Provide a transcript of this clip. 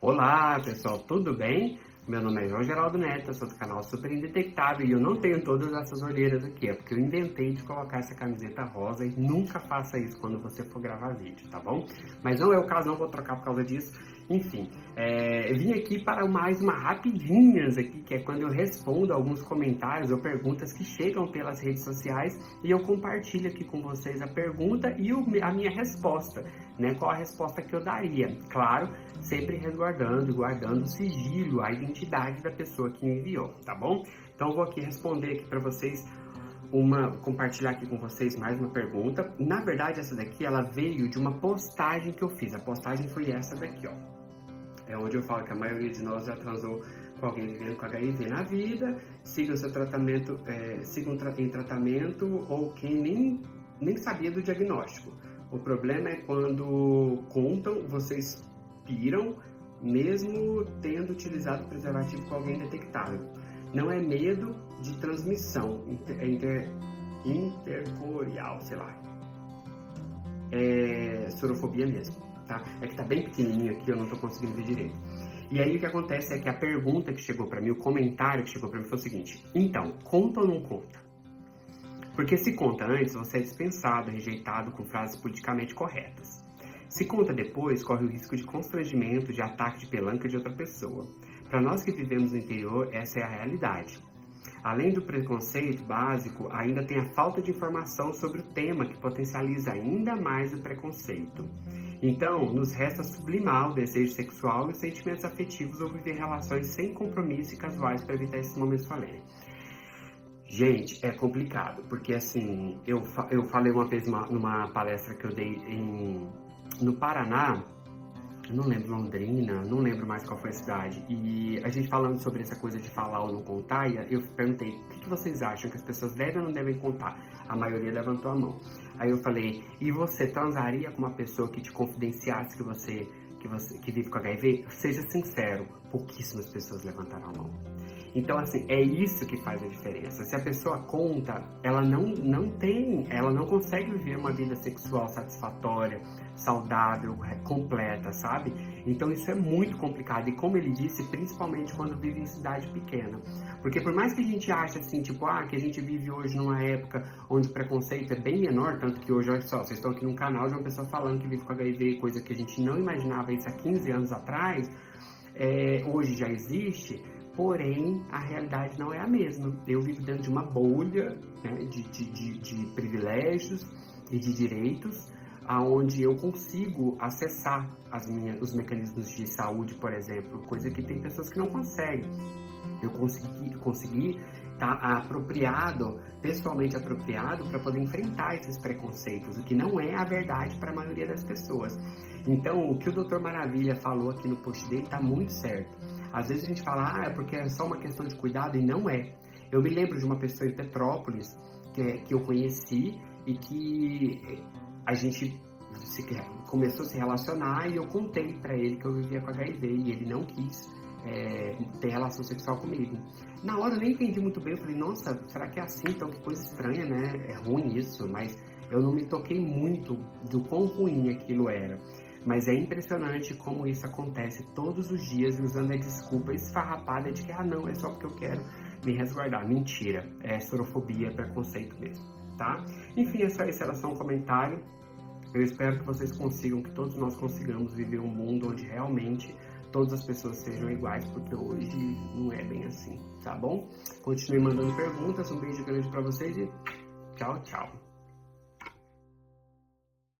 Olá pessoal, tudo bem? Meu nome é João Geraldo Neto, eu sou do canal Super Indetectável e eu não tenho todas essas olheiras aqui, é porque eu inventei de colocar essa camiseta rosa e nunca faça isso quando você for gravar vídeo, tá bom? Mas não é o caso, não vou trocar por causa disso. Enfim, é, vim aqui para mais uma rapidinhas aqui, que é quando eu respondo alguns comentários ou perguntas que chegam pelas redes sociais e eu compartilho aqui com vocês a pergunta e o, a minha resposta, né? Qual a resposta que eu daria? Claro, sempre resguardando e guardando o sigilo, a identidade da pessoa que enviou, tá bom? Então vou aqui responder aqui para vocês uma compartilhar aqui com vocês mais uma pergunta. Na verdade, essa daqui ela veio de uma postagem que eu fiz. A postagem foi essa daqui, ó é onde eu falo que a maioria de nós já transou com alguém vivendo com HIV na vida, siga o seu tratamento, é, siga um tra em tratamento ou quem nem, nem sabia do diagnóstico. O problema é quando contam, vocês piram, mesmo tendo utilizado preservativo com alguém detectável. Não é medo de transmissão inter, inter, intercorporeal, sei lá. É sorofobia mesmo tá? É que tá bem pequenininho aqui, eu não tô conseguindo ver direito. E aí o que acontece é que a pergunta que chegou para mim, o comentário que chegou para mim foi o seguinte: então, conta ou não conta? Porque se conta antes, você é dispensado, rejeitado com frases politicamente corretas. Se conta depois, corre o risco de constrangimento, de ataque de pelanca de outra pessoa. Para nós que vivemos no interior, essa é a realidade. Além do preconceito básico, ainda tem a falta de informação sobre o tema que potencializa ainda mais o preconceito. Então, nos resta sublimar o desejo sexual e os sentimentos afetivos ou viver relações sem compromisso e casuais para evitar esses momentos solenes. Gente, é complicado, porque assim, eu, eu falei uma vez uma, numa palestra que eu dei em, no Paraná, não lembro Londrina, não lembro mais qual foi a cidade, e a gente falando sobre essa coisa de falar ou não contar, eu perguntei, o que, que vocês acham que as pessoas devem ou não devem contar? A maioria levantou a mão. Aí eu falei, e você transaria com uma pessoa que te confidenciasse que você que você que vive com HIV? Seja sincero, pouquíssimas pessoas levantaram a mão. Então, assim, é isso que faz a diferença. Se a pessoa conta, ela não, não tem, ela não consegue viver uma vida sexual satisfatória, saudável, é, completa, sabe? Então isso é muito complicado. E como ele disse, principalmente quando vive em cidade pequena. Porque por mais que a gente ache assim, tipo, ah, que a gente vive hoje numa época onde o preconceito é bem menor, tanto que hoje, olha só, vocês estão aqui num canal de uma pessoa falando que vive com HIV, coisa que a gente não imaginava isso há 15 anos atrás, é, hoje já existe, porém a realidade não é a mesma. Eu vivo dentro de uma bolha né, de, de, de, de privilégios e de direitos, aonde eu consigo acessar as os mecanismos de saúde, por exemplo, coisa que tem pessoas que não conseguem. Eu consegui, consegui estar tá apropriado, pessoalmente apropriado, para poder enfrentar esses preconceitos, o que não é a verdade para a maioria das pessoas. Então, o que o Dr. Maravilha falou aqui no post dele está muito certo. Às vezes a gente fala, ah, é porque é só uma questão de cuidado, e não é. Eu me lembro de uma pessoa em Petrópolis que, que eu conheci e que a gente se, começou a se relacionar e eu contei para ele que eu vivia com HIV e ele não quis é, ter relação sexual comigo. Na hora eu nem entendi muito bem, eu falei, nossa, será que é assim? Então que coisa estranha, né? É ruim isso, mas eu não me toquei muito do quão ruim aquilo era. Mas é impressionante como isso acontece todos os dias usando a desculpa esfarrapada de que, ah, não, é só porque eu quero me resguardar. Mentira, é sorofobia, é preconceito mesmo, tá? Enfim, é só isso, era só um comentário. Eu espero que vocês consigam, que todos nós consigamos viver um mundo onde realmente todas as pessoas sejam iguais, porque hoje não é bem assim, tá bom? Continue mandando perguntas, um beijo grande para vocês e tchau, tchau.